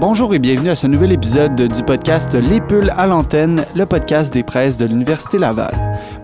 Bonjour et bienvenue à ce nouvel épisode du podcast Les Pulls à l'antenne, le podcast des presses de l'Université Laval.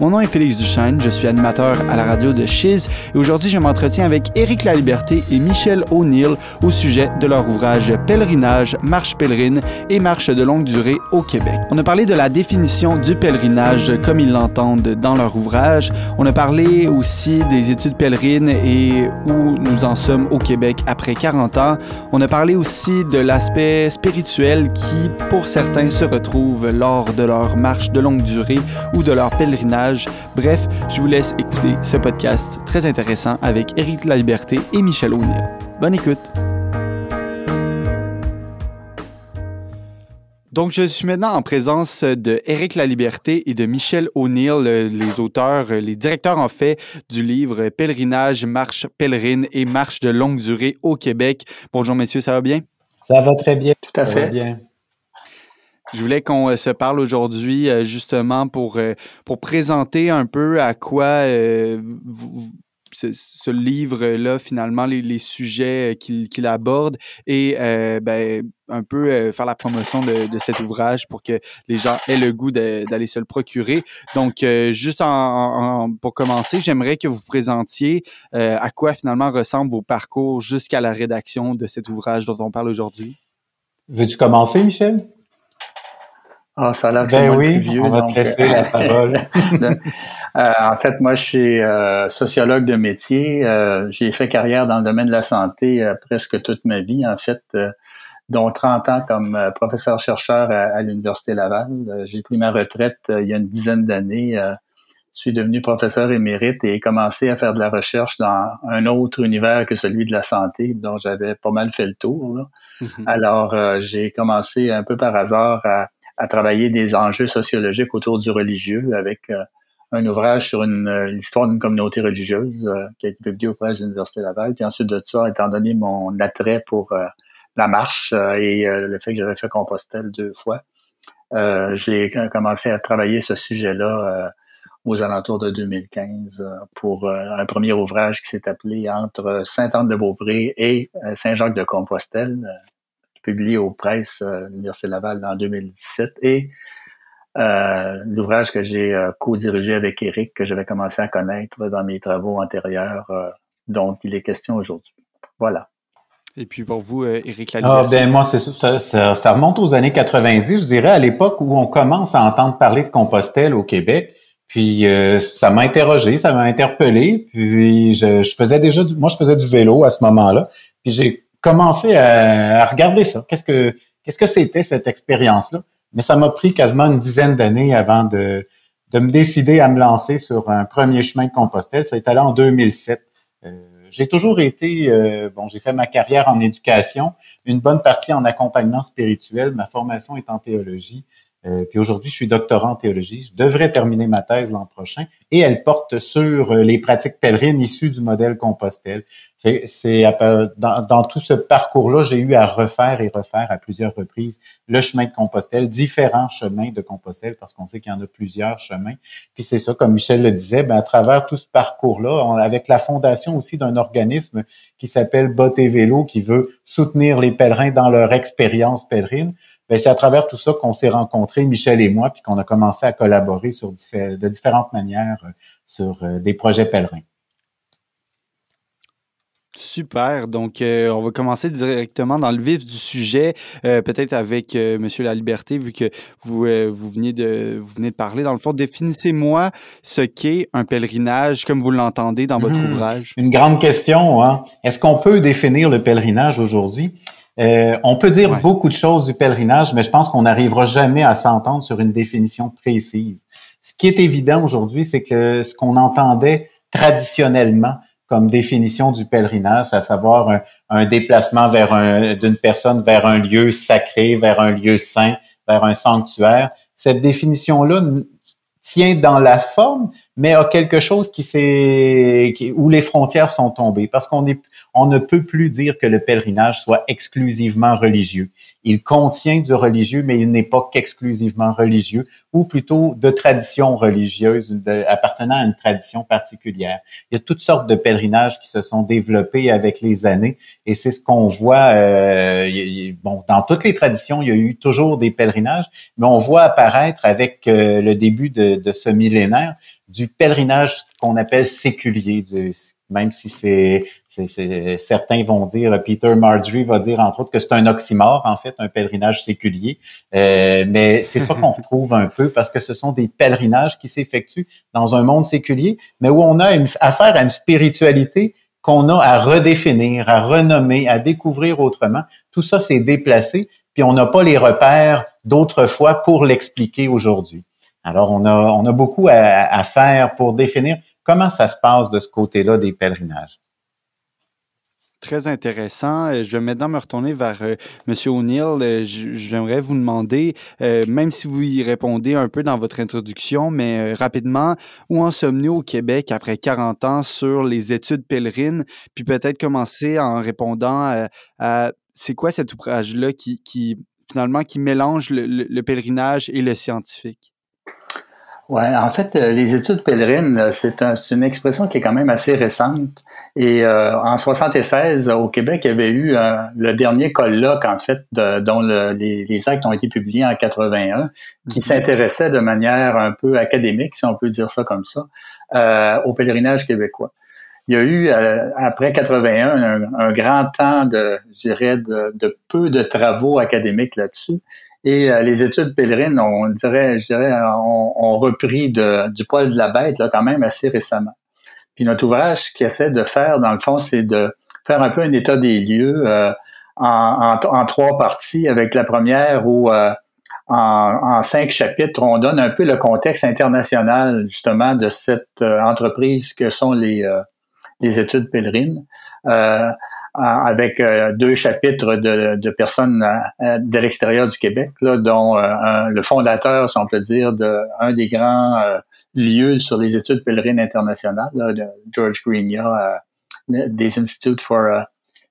Mon nom est Félix Duchesne, je suis animateur à la radio de Chiz et aujourd'hui je m'entretiens avec Éric Laliberté et Michel O'Neill au sujet de leur ouvrage Pèlerinage, marche pèlerine et marche de longue durée au Québec. On a parlé de la définition du pèlerinage comme ils l'entendent dans leur ouvrage. On a parlé aussi des études pèlerines et où nous en sommes au Québec après 40 ans. On a parlé aussi de l'aspect spirituel qui, pour certains, se retrouvent lors de leur marche de longue durée ou de leur pèlerinage. Bref, je vous laisse écouter ce podcast très intéressant avec Éric Laliberté et Michel O'Neill. Bonne écoute! Donc, je suis maintenant en présence de Éric Laliberté et de Michel O'Neill, les auteurs, les directeurs en fait du livre Pèlerinage, marche pèlerine et marche de longue durée au Québec. Bonjour messieurs, ça va bien? Ça va très bien. Tout à fait. bien. Je voulais qu'on euh, se parle aujourd'hui euh, justement pour, euh, pour présenter un peu à quoi ce, livre-là, finalement, les, sujets qu'il aborde et ben, un peu faire la promotion de, cet ouvrage pour que les gens aient le goût d'aller se le procurer. Donc, juste pour commencer, j'aimerais que vous présentiez à quoi finalement ressemblent vos parcours jusqu'à la rédaction de cet ouvrage dont on parle aujourd'hui. Veux-tu commencer, Michel? Ah, ça a l'air ben oui, vieux, on va te laisser la parole. Euh, en fait, moi, je suis euh, sociologue de métier. Euh, j'ai fait carrière dans le domaine de la santé presque toute ma vie, en fait, dont 30 ans comme professeur-chercheur à, l'Université Laval. j'ai pris ma retraite il y a une dizaine d'années. je suis devenu professeur émérite et ai commencé à faire de la recherche dans un autre univers que celui de la santé, dont j'avais pas mal fait le tour. Mm-hmm. Alors, j'ai commencé un peu par hasard à à travailler des enjeux sociologiques autour du religieux avec euh, un ouvrage sur euh, l'histoire d'une communauté religieuse euh, qui a été publié au presse de l'Université Laval. Puis ensuite de ça, étant donné mon attrait pour la marche et le fait que j'avais fait Compostelle deux fois, j'ai commencé à travailler ce sujet-là aux alentours de 2015 pour un premier ouvrage qui s'est appelé Entre Sainte-Anne-de-Beaupré et Saint-Jacques-de-Compostelle, publié aux presses euh, l'Université Laval en 2017 et euh, l'ouvrage que j'ai euh, co-dirigé avec Eric, que j'avais commencé à connaître dans mes travaux antérieurs, dont il est question aujourd'hui. Voilà. Et puis pour vous, Éric Ah, ben moi, c'est ça, ça, remonte aux années 90, je dirais, à l'époque où on commence à entendre parler de Compostelle au Québec. Puis ça m'a interrogé, ça m'a interpellé. Puis je, je, faisais déjà, du, moi je faisais du vélo à ce moment-là. Puis j'ai commencé à, regarder ça. Qu'est-ce que qu'est-ce que c'était cette expérience-là? Mais ça m'a pris quasiment une dizaine d'années avant de, de me décider à me lancer sur un premier chemin de Compostelle. Ça est allé en 2007. Euh, j'ai toujours été, euh, bon, j'ai fait ma carrière en éducation, une bonne partie en accompagnement spirituel. Ma formation est en théologie. Euh, puis aujourd'hui, je suis doctorant en théologie. Je devrais terminer ma thèse l'an prochain et elle porte sur les pratiques pèlerines issues du modèle Compostelle. C'est dans, dans, tout ce parcours-là, j'ai eu à refaire et refaire à plusieurs reprises le chemin de Compostelle, différents chemins de Compostelle, parce qu'on sait qu'il y en a plusieurs chemins. Puis c'est ça, comme Michel le disait, ben, à travers tout ce parcours-là, avec la fondation aussi d'un organisme qui s'appelle Bot et Vélo, qui veut soutenir les pèlerins dans leur expérience pèlerine, c'est à travers tout ça qu'on s'est rencontrés, Michel et moi, puis qu'on a commencé à collaborer sur de différentes manières euh, sur euh, des projets pèlerins. Super. Donc, euh, on va commencer directement dans le vif du sujet, euh, peut-être avec. Euh, Monsieur La Liberté, vu que vous, vous, venez de, vous venez de parler. Dans le fond, définissez-moi ce qu'est un pèlerinage, comme vous l'entendez dans votre mmh. ouvrage. Une grande question. Hein? Est-ce qu'on peut définir le pèlerinage aujourd'hui? On peut dire beaucoup de choses du pèlerinage, mais je pense qu'on n'arrivera jamais à s'entendre sur une définition précise. Ce qui est évident aujourd'hui, c'est que ce qu'on entendait traditionnellement, comme définition du pèlerinage, à savoir un, déplacement vers un, d'une personne vers un lieu sacré, vers un lieu saint, vers un sanctuaire. Cette définition-là tient dans la forme, mais a quelque chose qui s'est où les frontières sont tombées parce qu'on est on ne peut plus dire que le pèlerinage soit exclusivement religieux. Il contient du religieux, mais il n'est pas qu'exclusivement religieux, ou plutôt de tradition religieuse, appartenant à une tradition particulière. Il y a toutes sortes de pèlerinages qui se sont développés avec les années, et c'est ce qu'on voit. Euh, bon, dans toutes les traditions, il y a eu toujours des pèlerinages, mais on voit apparaître avec euh, le début de ce millénaire du pèlerinage qu'on appelle séculier, du, même si c'est, certains vont dire, Peter Marjorie va dire entre autres que c'est un oxymore, en fait, un pèlerinage séculier. Euh, mais c'est ça qu'on retrouve un peu parce que ce sont des pèlerinages qui s'effectuent dans un monde séculier, mais où on a une, affaire à une spiritualité qu'on a à redéfinir, à renommer, à découvrir autrement. Tout ça s'est déplacé, puis on n'a pas les repères d'autrefois pour l'expliquer aujourd'hui. Alors, on a, on a beaucoup à, faire pour définir Comment ça se passe de ce côté-là des pèlerinages? Très intéressant. Euh, je vais maintenant me retourner vers euh, M. O'Neill. Euh, j'aimerais vous demander, même si vous y répondez un peu dans votre introduction, mais rapidement, où en sommes-nous au Québec après 40 ans sur les études pèlerines? Puis peut-être commencer en répondant à, c'est quoi cet ouvrage-là qui, finalement qui mélange le pèlerinage et le scientifique? Ouais, en fait, euh, les études pèlerines, euh, c'est une expression qui est quand même assez récente. Et euh, en 76, au Québec, il y avait eu le dernier colloque, en fait, dont les, actes ont été publiés en 81, qui mhm. s'intéressait de manière un peu académique, si on peut dire ça comme ça, au pèlerinage québécois. Il y a eu, après 81, un, grand temps de, je dirais, de, de peu de travaux académiques là-dessus. Et euh, les études pèlerines, on dirait, je dirais, ont, repris du poil de la bête là, quand même assez récemment. Puis notre ouvrage, qui essaie de faire, dans le fond, c'est de faire un peu un état des lieux euh, en, en, trois parties, avec la première où euh, en, en, cinq chapitres, on donne un peu le contexte international justement de cette entreprise que sont les, les études pèlerines avec euh, deux chapitres de, personnes euh, de l'extérieur du Québec, là, dont euh, le fondateur, si on peut dire, de un des grands lieux sur les études pèlerines internationales, de George Greenya, des Institutes for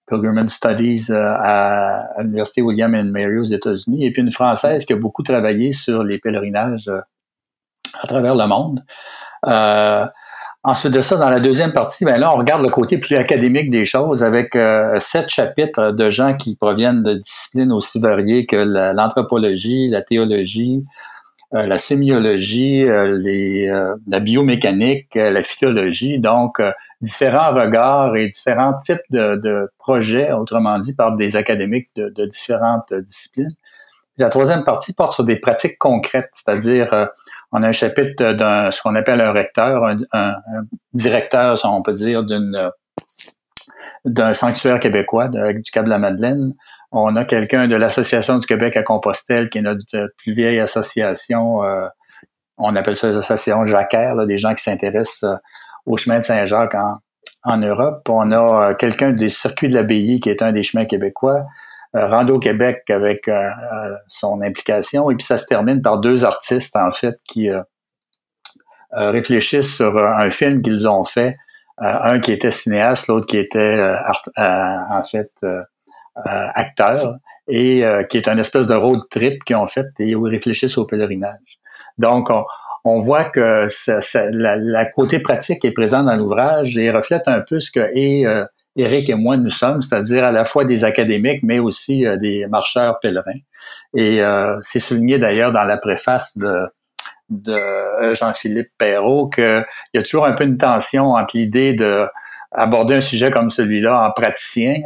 Pilgrimage Studies à, l'Université William and Mary aux États-Unis, et puis une Française qui a beaucoup travaillé sur les pèlerinages à travers le monde. Euh, Ensuite de ça, dans la deuxième partie, ben là, on regarde le côté plus académique des choses avec euh, sept chapitres de gens qui proviennent de disciplines aussi variées que l'anthropologie, la, théologie, euh, la sémiologie, euh, la biomécanique, la philologie, donc différents regards et différents types de, projets, autrement dit, par des académiques de différentes disciplines. La troisième partie porte sur des pratiques concrètes, c'est-à-dire on a un chapitre d'un ce qu'on appelle un recteur, un, directeur, si on peut dire, d'un sanctuaire québécois du Cap de la Madeleine. On a quelqu'un de l'Association du Québec à Compostelle, qui est notre plus vieille association. Euh, on appelle ça l'association Jacquère, des gens qui s'intéressent euh, au chemin de Saint-Jacques en, Europe. On a euh, quelqu'un des circuits de l'abbaye, qui est un des chemins québécois. Euh, Rando Québec avec euh, euh, son implication. Et puis ça se termine par deux artistes, en fait, qui réfléchissent sur un film qu'ils ont fait. un qui était cinéaste, l'autre qui était en fait acteur, et qui est un espèce de road trip qu'ils ont fait et où ils réfléchissent au pèlerinage. Donc, on, voit que ça, la, côté pratique est présent dans l'ouvrage et reflète un peu ce que est Eric et moi nous sommes, c'est-à-dire à la fois des académiques, mais aussi euh, des marcheurs pèlerins. Et euh, c'est souligné d'ailleurs dans la préface de, de euh, Jean-Philippe Perrault qu'il y a toujours un peu une tension entre l'idée de aborder un sujet comme celui-là en praticien,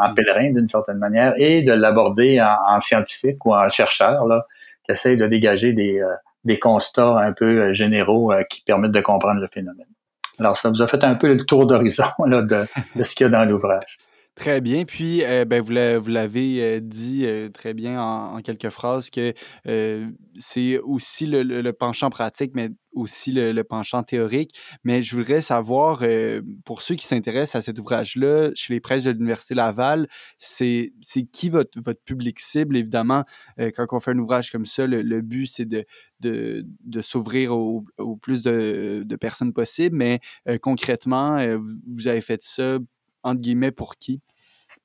en pèlerin d'une certaine manière, et de l'aborder en, scientifique ou en chercheur, là, qui essaye de dégager des, des constats un peu généraux qui permettent de comprendre le phénomène. Alors, ça vous a fait un peu le tour d'horizon de, ce qu'il y a dans l'ouvrage. Très bien. Puis, euh, ben, vous l'avez euh, dit euh, très bien en, quelques phrases que c'est aussi le, penchant pratique, mais aussi le, penchant théorique. Mais je voudrais savoir, pour ceux qui s'intéressent à cet ouvrage-là, chez les presses de l'Université Laval, c'est qui votre, votre public cible? Évidemment, quand on fait un ouvrage comme ça, le, but, c'est de, de, s'ouvrir au, plus de, personnes possible. Mais concrètement, vous avez fait ça entre guillemets, pour qui?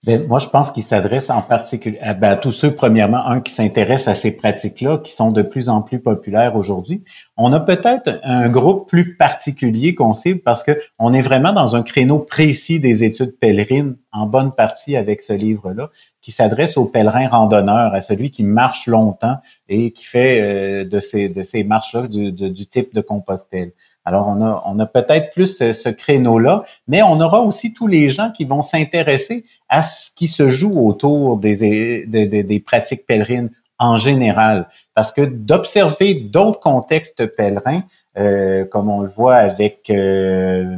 Ben, moi, je pense qu'il s'adresse en particulier ben, à, tous ceux, premièrement, un qui s'intéresse à ces pratiques-là, qui sont de plus en plus populaires aujourd'hui. On a peut-être un groupe plus particulier qu'on cible parce que on est vraiment dans un créneau précis des études pèlerines, en bonne partie avec ce livre-là, qui s'adresse aux pèlerins randonneurs, à celui qui marche longtemps et qui fait euh, de ces, de ces marches-là du, du type de Compostelle. Alors, on a, on a peut-être plus ce, créneau-là, mais on aura aussi tous les gens qui vont s'intéresser à ce qui se joue autour des, des, pratiques pèlerines en général. Parce que d'observer d'autres contextes pèlerins, euh, comme on le voit avec euh,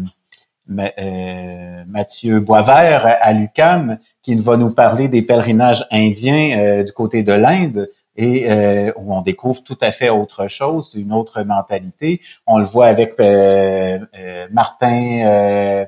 euh, Mathieu Boisvert à l'UCAM, qui va nous parler des pèlerinages indiens du côté de l'Inde, et euh, où on découvre tout à fait autre chose, une autre mentalité. On le voit avec euh, euh, Martin,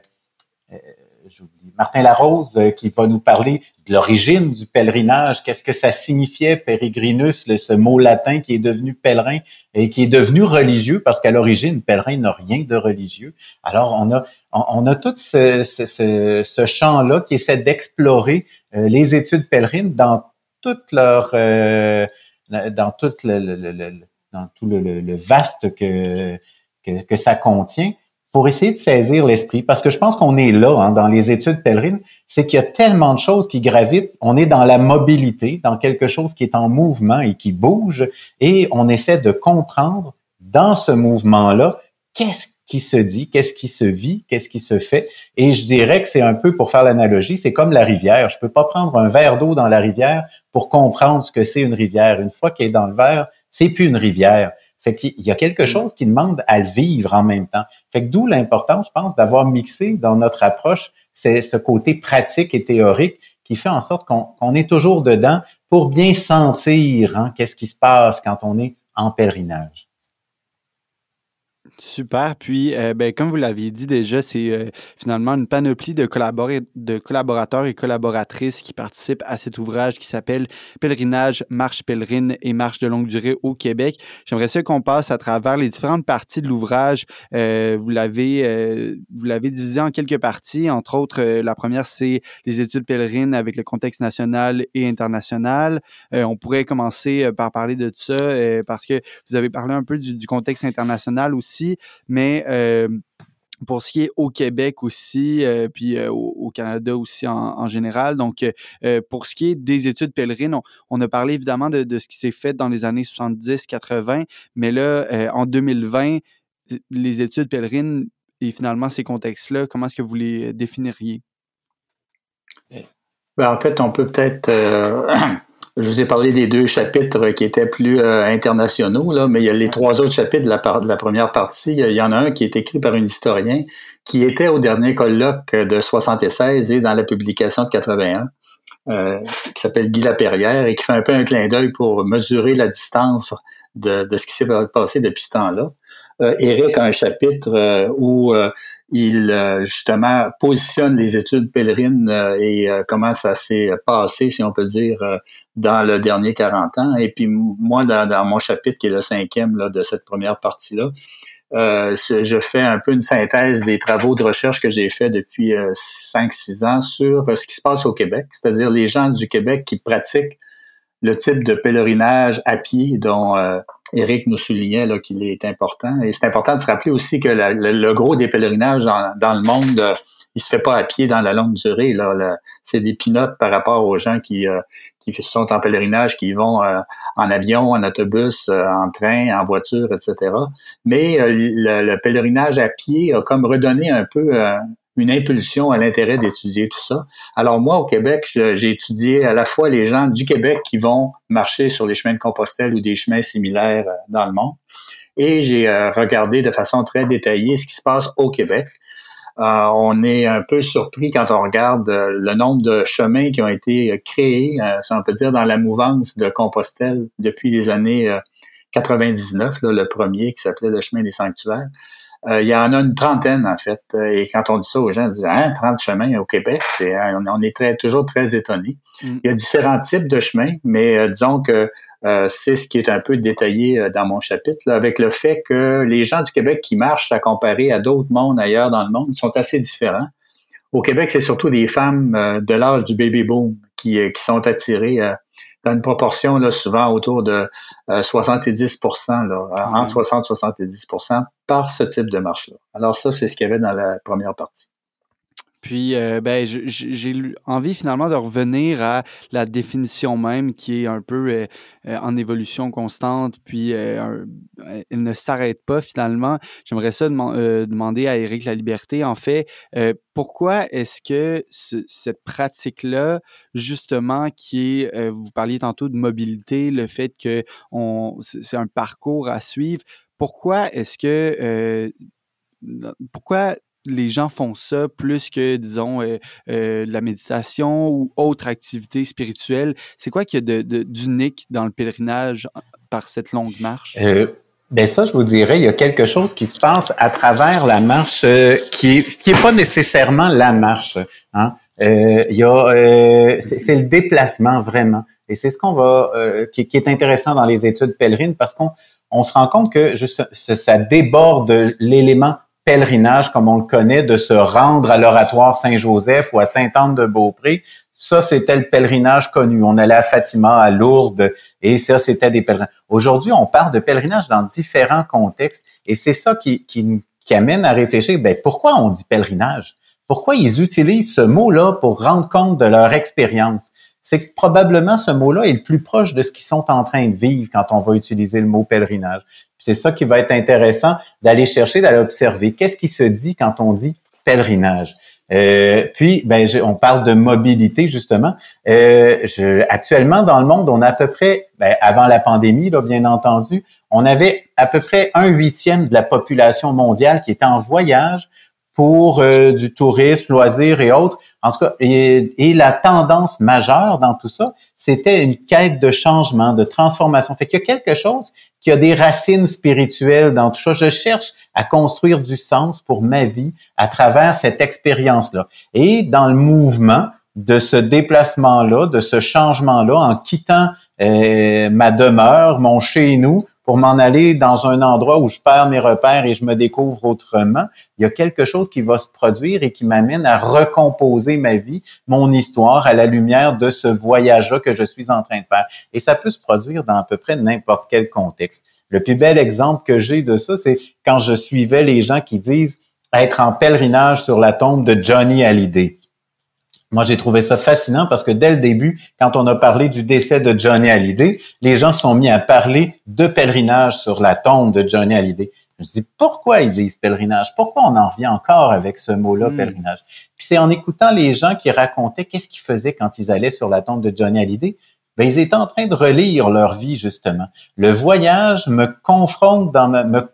Martin Larose qui va nous parler de l'origine du pèlerinage, qu'est-ce que ça signifiait peregrinus, ce mot latin qui est devenu pèlerin et qui est devenu religieux parce qu'à l'origine, pèlerin n'a rien de religieux. Alors on a on, a tout ce, ce, ce champ-là qui essaie d'explorer les études pèlerines dans toute leur euh, dans tout le, vaste que, que, ça contient pour essayer de saisir l'esprit. Parce que je pense qu'on est là hein, dans les études pèlerines, c'est qu'il y a tellement de choses qui gravitent. On est dans la mobilité, dans quelque chose qui est en mouvement et qui bouge, et on essaie de comprendre dans ce mouvement-là qu'est-ce qui se dit, qu'est-ce qui se vit, qu'est-ce qui se fait. Et je dirais que c'est un peu, pour faire l'analogie, c'est comme la rivière. Je peux pas prendre un verre d'eau dans la rivière pour comprendre ce que c'est une rivière. Une fois qu'elle est dans le verre, c'est plus une rivière. Fait qu'il y a quelque mm. chose qui demande à le vivre en même temps. Fait que d'où l'importance, je pense, d'avoir mixé dans notre approche c'est ce côté pratique et théorique qui fait en sorte qu'on est toujours dedans pour bien sentir hein, qu'est-ce qui se passe quand on est en pèlerinage. Super. Puis, euh, ben, comme vous l'aviez dit déjà, c'est euh, finalement une panoplie de, de collaborateurs et collaboratrices qui participent à cet ouvrage qui s'appelle Pèlerinage, Marche pèlerine et Marche de longue durée au Québec. J'aimerais ça qu'on passe à travers les différentes parties de l'ouvrage. Euh, vous l'avez divisé en quelques parties. Entre autres, la première, c'est les études pèlerines avec le contexte national et international. on pourrait commencer par parler de ça parce que vous avez parlé un peu du contexte international aussi mais euh, pour ce qui est au Québec aussi, euh, puis euh, au, Canada aussi en, général. Donc, pour ce qui est des études pèlerines, on, a parlé évidemment de, ce qui s'est fait dans les années 70-80, mais là, en 2020, les études pèlerines et finalement ces contextes-là, comment est-ce que vous les définiriez? Ben, en fait, on peut peut-être Je vous ai parlé des deux chapitres qui étaient plus euh, internationaux, là, mais il y a les trois autres chapitres de la, de la première partie. Il y en a un qui est écrit par un historien qui était au dernier colloque de 76 et dans la publication de 81, euh, qui s'appelle Guy Laperrière et qui fait un peu un clin d'œil pour mesurer la distance de, ce qui s'est passé depuis ce temps-là. Euh, Eric a un chapitre euh, où il euh, justement positionne les études pèlerines euh, et euh, comment ça s'est passé, si on peut dire, dans le dernier 40 ans. Et puis moi, dans, mon chapitre, qui est le cinquième là, de cette première partie-là, je fais un peu une synthèse des travaux de recherche que j'ai fait depuis 5-6 ans sur ce qui se passe au Québec, c'est-à-dire les gens du Québec qui pratiquent le type de pèlerinage à pied dont Eric nous soulignait qu'il est important. Et c'est important de se rappeler aussi que le, gros des pèlerinages dans, le monde, euh, il se fait pas à pied dans la longue durée. Là, c'est des pinottes par rapport aux gens qui, euh, qui sont en pèlerinage, qui vont euh, en avion, en autobus, en train, en voiture, etc. Mais le, le, pèlerinage à pied a comme redonné un peu une impulsion à l'intérêt d'étudier tout ça. Alors moi, au Québec, j'ai étudié à la fois les gens du Québec qui vont marcher sur les chemins de Compostelle ou des chemins similaires euh, dans le monde, et j'ai euh, regardé de façon très détaillée ce qui se passe au Québec. on est un peu surpris quand on regarde le nombre de chemins qui ont été créés, si on peut dire, dans la mouvance de Compostelle depuis les années 99, le premier qui s'appelait le chemin des sanctuaires. Euh, il y en a une trentaine, en fait. Et quand on dit ça aux gens, ils disent hein, 30 chemins au Québec, c'est, hein, on est très, toujours très étonnés. Mm. Il y a différents types de chemins, mais euh, disons que euh, c'est ce qui est un peu détaillé dans mon chapitre, avec le fait que les gens du Québec qui marchent à comparer à d'autres mondes ailleurs dans le monde sont assez différents. Au Québec, c'est surtout des femmes de l'âge du baby boom qui, qui sont attirées dans une proportion là, souvent autour de 70 là, entre 60 et 70% par ce type de marche-là. Alors ça, c'est ce qu'il y avait dans la première partie. Puis, euh, ben, j'ai envie finalement de revenir à la définition même qui est un peu euh, euh, en évolution constante, puis elle ne s'arrête pas finalement. J'aimerais ça demander à Éric La Liberté, en fait, pourquoi est-ce que cette pratique-là, justement, qui est, vous parliez tantôt de mobilité, le fait que c'est un parcours à suivre, pourquoi est-ce que pourquoi les gens font ça plus que, disons, euh, euh, la méditation ou autre activité spirituelle? C'est quoi qu'il y a d'unique dans le pèlerinage par cette longue marche? Euh, ben ça, je vous dirais, il y a quelque chose qui se passe à travers la marche qui est, qui est pas nécessairement la marche. Hein? c'est le déplacement vraiment. Et c'est ce qu'on va, qui, est intéressant dans les études pèlerines parce qu'on on se rend compte que ça déborde l'élément pèlerinage comme on le connaît, de se rendre à l'oratoire Saint-Joseph ou à Sainte-Anne-de-Beaupré. Ça, c'était le pèlerinage connu. On allait à Fatima, à Lourdes, et ça, c'était des pèlerinages. Aujourd'hui, on parle de pèlerinage dans différents contextes, et c'est ça qui, qui, amène à réfléchir, ben, pourquoi on dit pèlerinage? Pourquoi ils utilisent ce mot-là pour rendre compte de leur expérience? c'est probablement ce mot-là est le plus proche de ce qu'ils sont en train de vivre quand on va utiliser le mot pèlerinage. C'est ça qui va être intéressant d'aller chercher, d'aller observer. Qu'est-ce qui se dit quand on dit pèlerinage? Euh, puis, ben, on parle de mobilité justement. Euh, je, actuellement, dans le monde, on a à peu près, ben, avant la pandémie, là, bien entendu, on avait à peu près un huitième de la population mondiale qui était en voyage pour euh, du tourisme, loisirs et autres. En tout cas, et, la tendance majeure dans tout ça, c'était une quête de changement, de transformation. Fait qu'il y a quelque chose qui a des racines spirituelles dans tout ça. Je cherche à construire du sens pour ma vie à travers cette expérience-là. Et dans le mouvement de ce déplacement-là, de ce changement-là, en quittant euh, ma demeure, mon chez nous, pour m'en aller dans un endroit où je perds mes repères et je me découvre autrement, il y a quelque chose qui va se produire et qui m'amène à recomposer ma vie, mon histoire à la lumière de ce voyage-là que je suis en train de faire. Et ça peut se produire dans à peu près n'importe quel contexte. Le plus bel exemple que j'ai de ça, c'est quand je suivais les gens qui disent être en pèlerinage sur la tombe de Johnny Hallyday. Moi, j'ai trouvé ça fascinant parce que dès le début, quand on a parlé du décès de Johnny Hallyday, les gens se sont mis à parler de pèlerinage sur la tombe de Johnny Hallyday. Je me dis, pourquoi ils disent pèlerinage? Pourquoi on en revient encore avec ce mot-là, hmm. pèlerinage? Puis c'est en écoutant les gens qui racontaient qu'est-ce qu'ils faisaient quand ils allaient sur la tombe de Johnny Hallyday. Ben, ils étaient en train de relire leur vie, justement. Le voyage me confronte dans ma, me,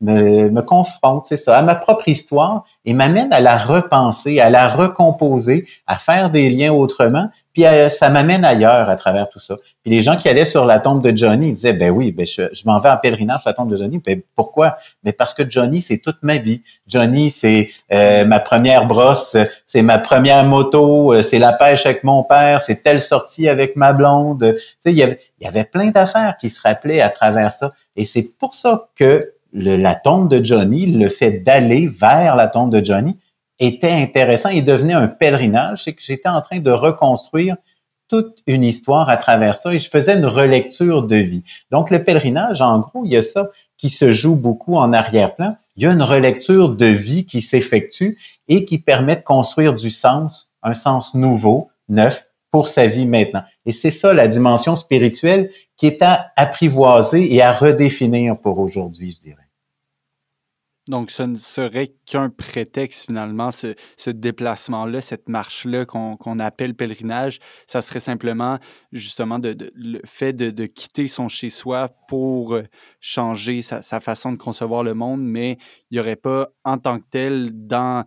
me, me confronte, c'est ça, à ma propre histoire et m'amène à la repenser, à la recomposer, à faire des liens autrement, puis euh, ça m'amène ailleurs à travers tout ça. Puis les gens qui allaient sur la tombe de Johnny, disaient, ben oui, ben je, m'en vais en pèlerinage sur la tombe de Johnny. Ben pourquoi? Ben parce que Johnny, c'est toute ma vie. Johnny, c'est euh, ma première brosse, c'est ma première moto, euh, c'est la pêche avec mon père, c'est telle sortie avec ma blonde. Tu sais, il y avait, il y avait plein d'affaires qui se rappelaient à travers ça. Et c'est pour ça que la tombe de Johnny, le fait d'aller vers la tombe de Johnny était intéressant et devenait un pèlerinage. C'est que j'étais en train de reconstruire toute une histoire à travers ça et je faisais une relecture de vie. Donc, le pèlerinage, en gros, il y a ça qui se joue beaucoup en arrière-plan. Il y a une relecture de vie qui s'effectue et qui permet de construire du sens, un sens nouveau, neuf, pour sa vie maintenant. Et c'est ça la dimension spirituelle qui est à apprivoiser et à redéfinir pour aujourd'hui, je dirais. Donc, ce ne serait qu'un prétexte finalement, ce, déplacement-là, cette marche-là qu'on appelle pèlerinage, ça serait simplement justement de, le fait de, quitter son chez-soi pour changer sa, sa, façon de concevoir le monde, mais il n'y aurait pas en tant que tel dans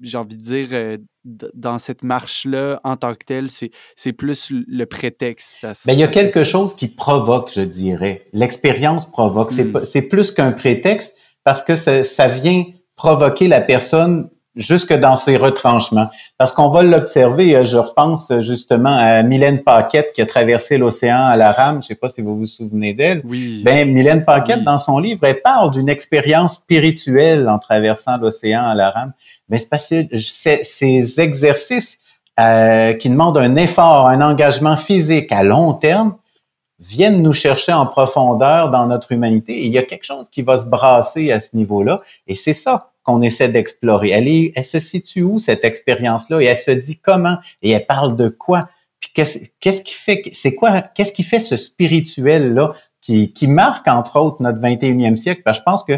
j'ai envie de dire, dans cette marche-là, en tant que telle, c'est plus le prétexte. Ben, il y a quelque chose qui provoque, je dirais. L'expérience provoque. Hmm. C'est plus qu'un prétexte parce que ça, ça vient provoquer la personne jusque dans ses retranchements. Parce qu'on va l'observer, euh, je repense justement à Mylène Paquette qui a traversé l'océan à la rame, je sais pas si vous vous souvenez d'elle. Oui. Ben, Mylène Paquette, dans son livre, elle parle d'une expérience spirituelle en traversant l'océan à la rame. Mais c'est parce que ces exercices euh, qui demandent un effort, un engagement physique à long terme, viennent nous chercher en profondeur dans notre humanité. Et il y a quelque chose qui va se brasser à ce niveau-là. Et c'est ça qu'on essaie d'explorer. Elle, se situe où, cette expérience-là? Et elle se dit comment? Et elle parle de quoi? Puis qu'est-ce, qui fait, c'est quoi, qu'est-ce qui fait ce spirituel-là qui, marque, entre autres, notre 21e siècle? Parce que je pense que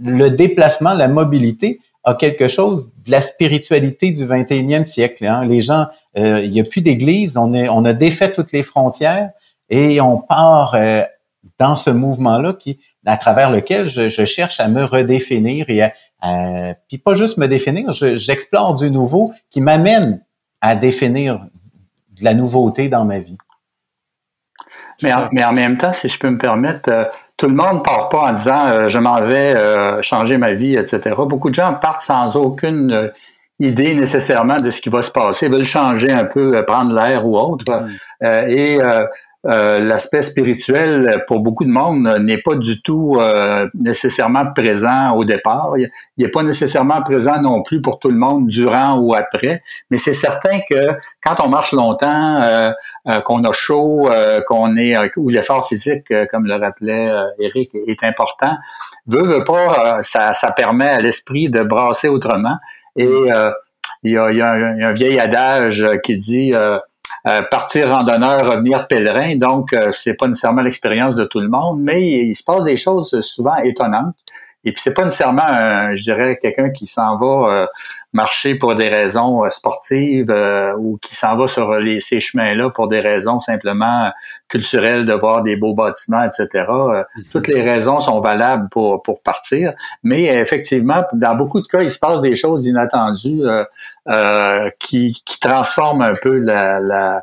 le déplacement, la mobilité, a quelque chose de la spiritualité du 21e siècle. Hein. Les gens, euh, il n'y a plus d'église, on, a défait toutes les frontières et on part euh, dans ce mouvement-là à travers lequel je, je, cherche à me redéfinir et à, euh, puis pas juste me définir, j'explore du nouveau qui m'amène à définir de la nouveauté dans ma vie. Mais en, mais en même temps, si je peux me permettre, euh, tout le monde ne part pas en disant euh, je m'en vais changer ma vie, etc. Beaucoup de gens partent sans aucune idée nécessairement de ce qui va se passer, ils veulent changer un peu, prendre l'air ou autre. Mm. et euh, l'aspect spirituel pour beaucoup de monde n'est pas du tout euh, nécessairement présent au départ. Il n'est pas nécessairement présent non plus pour tout le monde durant ou après. Mais c'est certain que quand on marche longtemps, euh, qu'on a chaud, qu'on est ou l'effort physique, comme le rappelait Eric, est important. Veut, veut pas, ça, ça permet à l'esprit de brasser autrement. Et il y a, y, a un, vieil adage qui dit euh, partir randonneur, revenir pèlerin. Donc, euh, c'est pas nécessairement l'expérience de tout le monde, mais il se passe des choses souvent étonnantes. Et puis, c'est pas nécessairement, je dirais, quelqu'un qui s'en va euh, marcher pour des raisons euh, sportives ou qui s'en va sur les, ces chemins-là pour des raisons simplement culturelles, de voir des beaux bâtiments, etc. Mhm. Toutes les raisons sont valables pour, pour partir. Mais effectivement, dans beaucoup de cas, il se passe des choses inattendues euh, qui, qui transforment un peu la, la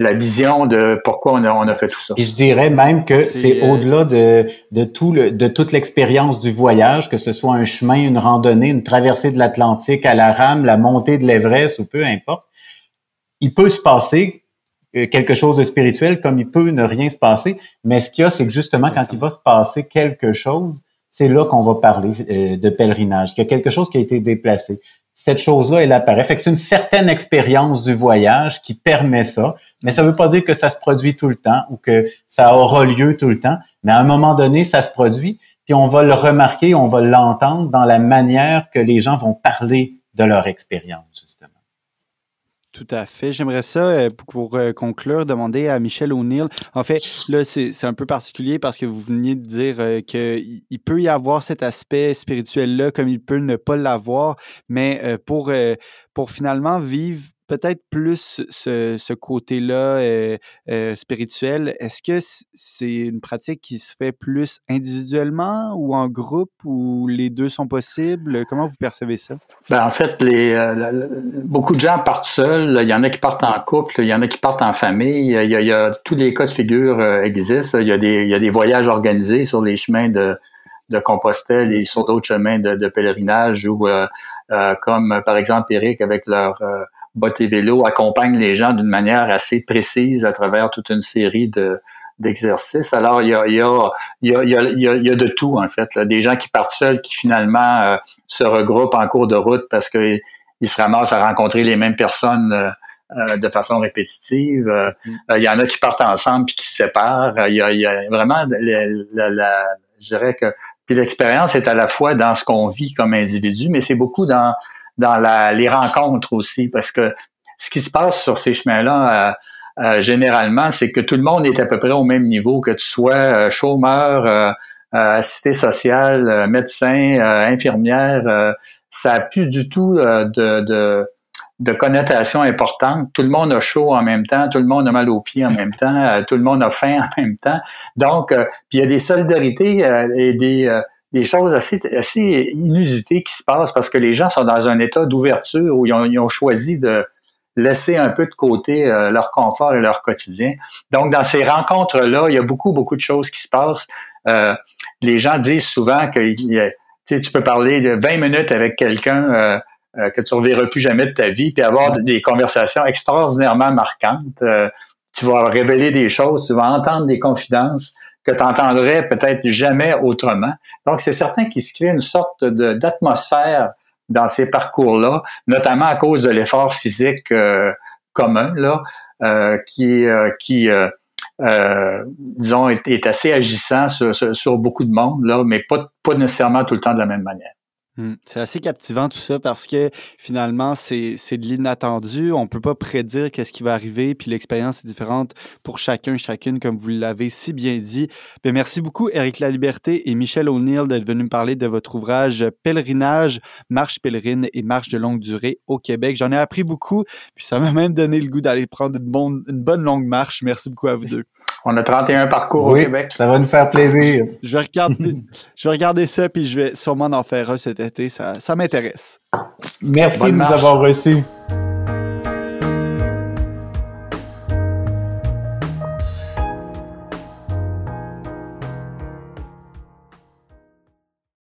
la vision de pourquoi on a, on a fait tout ça. Et je dirais même que c'est euh, au-delà de, de, tout le, de toute l'expérience du voyage, que ce soit un chemin, une randonnée, une traversée de l'Atlantique à la rame, la montée de l'Everest ou peu importe. Il peut se passer euh, quelque chose de spirituel comme il peut ne rien se passer, mais ce qu'il y a, c'est que justement, quand il va se passer quelque chose, c'est là qu'on va parler euh, de pèlerinage, qu'il y a quelque chose qui a été déplacé cette chose-là, elle apparaît. Fait que c'est une certaine expérience du voyage qui permet ça, mais ça ne veut pas dire que ça se produit tout le temps ou que ça aura lieu tout le temps, mais à un moment donné, ça se produit, puis on va le remarquer, on va l'entendre dans la manière que les gens vont parler de leur expérience, justement. Tout à fait. J'aimerais ça, euh, pour euh, conclure, demander à Michel O'Neill. En fait, là, c'est un peu particulier parce que vous veniez de dire euh, qu'il peut y avoir cet aspect spirituel-là comme il peut ne pas l'avoir, mais pour, pour finalement vivre peut-être plus ce, côté-là euh, euh, spirituel. Est-ce que c'est une pratique qui se fait plus individuellement ou en groupe ou les deux sont possibles? Comment vous percevez ça? Ben, en fait, euh, beaucoup de gens partent seuls. Il y en a qui partent en couple, il y en a qui partent en famille. Il y a, tous les cas de figure existent. Il y, a des, voyages organisés sur les chemins de, de Compostelle et sur d'autres chemins de, de pèlerinage ou comme par exemple Eric avec leur bottes et vélo accompagne les gens d'une manière assez précise à travers toute une série de d'exercices. Alors, il y a, il y, a, il y, a, il y, a, de tout, en fait. Là. Des gens qui partent seuls, qui finalement euh, se regroupent en cours de route parce qu'ils se ramassent à rencontrer les mêmes personnes euh, euh, de façon répétitive. Mm-hmm. il y en a qui partent ensemble puis qui se séparent. Il y a, il y a vraiment, la, la, je dirais que puis l'expérience est à la fois dans ce qu'on vit comme individu, mais c'est beaucoup dans dans les rencontres aussi, parce que ce qui se passe sur ces chemins-là, euh, euh, généralement, c'est que tout le monde est à peu près au même niveau, que tu sois euh, chômeur, assisté social, médecin, infirmière, ça n'a plus du tout de, de, de, connotation importante. Tout le monde a chaud en même temps, tout le monde a mal aux pieds en même temps, tout le monde a faim en même temps. Donc, puis il y a des solidarités et des des choses assez, assez inusitées qui se passent parce que les gens sont dans un état d'ouverture où ils ont, ils ont, choisi de laisser un peu de côté euh, leur confort et leur quotidien. Donc, dans ces rencontres-là, il y a beaucoup, beaucoup de choses qui se passent. Euh, les gens disent souvent que tu peux parler de 20 minutes avec quelqu'un euh, euh, que tu ne reverras plus jamais de ta vie, puis avoir des conversations extraordinairement marquantes. tu vas révéler des choses, tu vas entendre des confidences que tu entendrais peut-être jamais autrement. Donc, c'est certain qu'il se crée une sorte d'atmosphère dans ces parcours-là, notamment à cause de l'effort physique euh, commun, là, euh, qui, euh, qui disons, est, assez agissant sur, beaucoup de monde, là, mais pas nécessairement tout le temps de la même manière. Mmh. C'est assez captivant tout ça parce que finalement, c'est de l'inattendu. On ne peut pas prédire qu'est-ce qui va arriver, puis l'expérience est différente pour chacun, chacune, comme vous l'avez si bien dit. Bien, merci beaucoup, Éric Laliberté et Michel O'Neill, d'être venus me parler de votre ouvrage Pèlerinage, marche pèlerine et marche de longue durée au Québec. J'en ai appris beaucoup, puis ça m'a même donné le goût d'aller prendre une bonne, une bonne longue marche. Merci beaucoup à vous deux. On a 31 parcours au Québec. Ça va nous faire plaisir. Je vais regarder, je vais regarder ça, puis je vais sûrement en faire un cet été. Ça, ça m'intéresse. Merci de nous avoir reçus.